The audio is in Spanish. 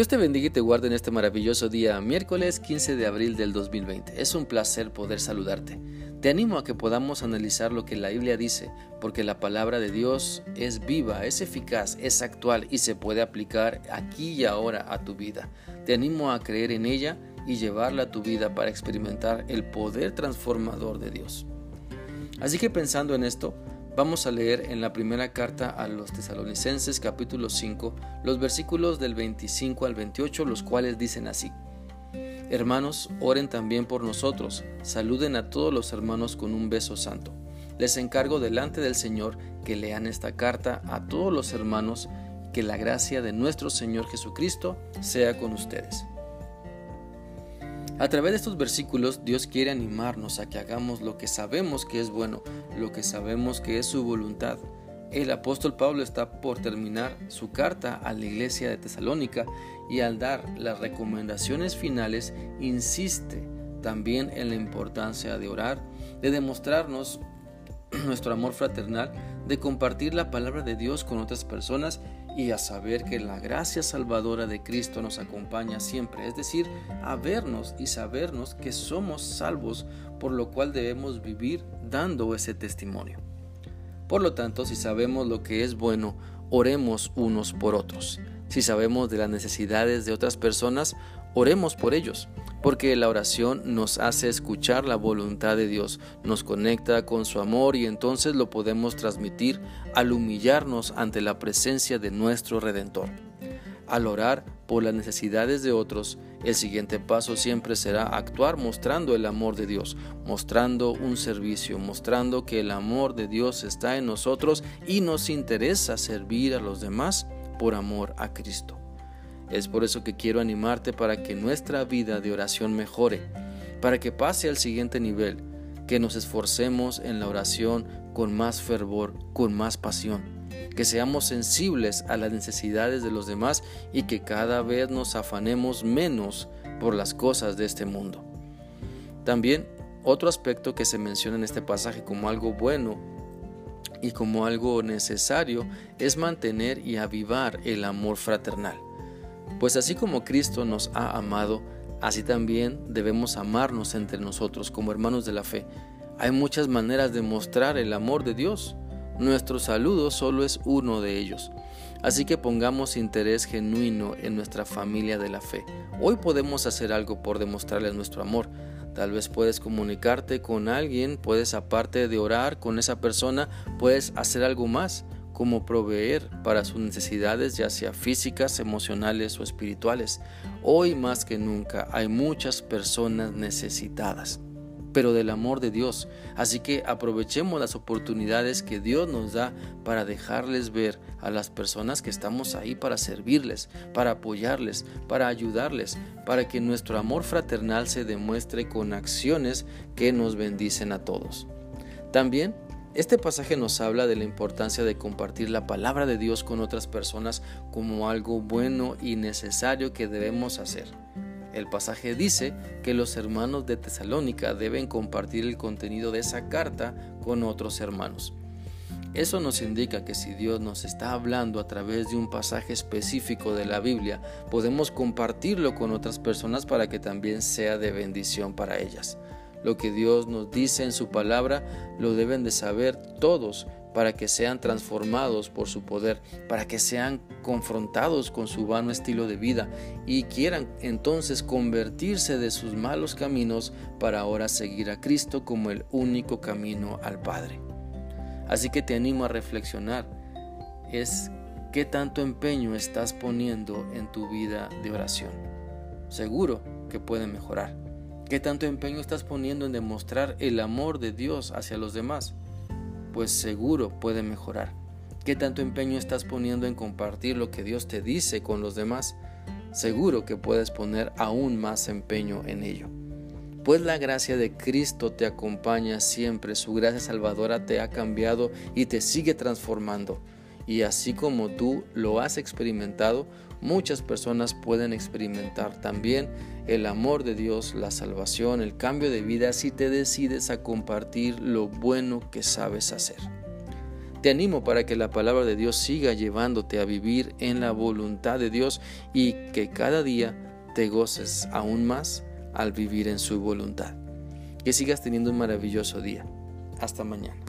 Dios te bendiga y te guarde en este maravilloso día, miércoles 15 de abril del 2020. Es un placer poder saludarte. Te animo a que podamos analizar lo que la Biblia dice, porque la palabra de Dios es viva, es eficaz, es actual y se puede aplicar aquí y ahora a tu vida. Te animo a creer en ella y llevarla a tu vida para experimentar el poder transformador de Dios. Así que pensando en esto, Vamos a leer en la primera carta a los tesalonicenses capítulo 5 los versículos del 25 al 28, los cuales dicen así. Hermanos, oren también por nosotros, saluden a todos los hermanos con un beso santo. Les encargo delante del Señor que lean esta carta a todos los hermanos, que la gracia de nuestro Señor Jesucristo sea con ustedes. A través de estos versículos Dios quiere animarnos a que hagamos lo que sabemos que es bueno, lo que sabemos que es su voluntad. El apóstol Pablo está por terminar su carta a la iglesia de Tesalónica y al dar las recomendaciones finales insiste también en la importancia de orar, de demostrarnos nuestro amor fraternal, de compartir la palabra de Dios con otras personas y a saber que la gracia salvadora de Cristo nos acompaña siempre, es decir, a vernos y sabernos que somos salvos, por lo cual debemos vivir dando ese testimonio. Por lo tanto, si sabemos lo que es bueno, oremos unos por otros. Si sabemos de las necesidades de otras personas, oremos por ellos porque la oración nos hace escuchar la voluntad de Dios, nos conecta con su amor y entonces lo podemos transmitir al humillarnos ante la presencia de nuestro Redentor. Al orar por las necesidades de otros, el siguiente paso siempre será actuar mostrando el amor de Dios, mostrando un servicio, mostrando que el amor de Dios está en nosotros y nos interesa servir a los demás por amor a Cristo. Es por eso que quiero animarte para que nuestra vida de oración mejore, para que pase al siguiente nivel, que nos esforcemos en la oración con más fervor, con más pasión, que seamos sensibles a las necesidades de los demás y que cada vez nos afanemos menos por las cosas de este mundo. También otro aspecto que se menciona en este pasaje como algo bueno y como algo necesario es mantener y avivar el amor fraternal. Pues así como Cristo nos ha amado, así también debemos amarnos entre nosotros como hermanos de la fe. Hay muchas maneras de mostrar el amor de Dios. Nuestro saludo solo es uno de ellos. Así que pongamos interés genuino en nuestra familia de la fe. Hoy podemos hacer algo por demostrarles nuestro amor. Tal vez puedes comunicarte con alguien, puedes aparte de orar con esa persona, puedes hacer algo más como proveer para sus necesidades, ya sea físicas, emocionales o espirituales. Hoy más que nunca hay muchas personas necesitadas, pero del amor de Dios. Así que aprovechemos las oportunidades que Dios nos da para dejarles ver a las personas que estamos ahí para servirles, para apoyarles, para ayudarles, para que nuestro amor fraternal se demuestre con acciones que nos bendicen a todos. También este pasaje nos habla de la importancia de compartir la palabra de Dios con otras personas como algo bueno y necesario que debemos hacer. El pasaje dice que los hermanos de Tesalónica deben compartir el contenido de esa carta con otros hermanos. Eso nos indica que si Dios nos está hablando a través de un pasaje específico de la Biblia, podemos compartirlo con otras personas para que también sea de bendición para ellas. Lo que Dios nos dice en su palabra lo deben de saber todos para que sean transformados por su poder, para que sean confrontados con su vano estilo de vida y quieran entonces convertirse de sus malos caminos para ahora seguir a Cristo como el único camino al Padre. Así que te animo a reflexionar, es qué tanto empeño estás poniendo en tu vida de oración. Seguro que puede mejorar. ¿Qué tanto empeño estás poniendo en demostrar el amor de Dios hacia los demás? Pues seguro puede mejorar. ¿Qué tanto empeño estás poniendo en compartir lo que Dios te dice con los demás? Seguro que puedes poner aún más empeño en ello. Pues la gracia de Cristo te acompaña siempre, su gracia salvadora te ha cambiado y te sigue transformando. Y así como tú lo has experimentado, muchas personas pueden experimentar también el amor de Dios, la salvación, el cambio de vida si te decides a compartir lo bueno que sabes hacer. Te animo para que la palabra de Dios siga llevándote a vivir en la voluntad de Dios y que cada día te goces aún más al vivir en su voluntad. Que sigas teniendo un maravilloso día. Hasta mañana.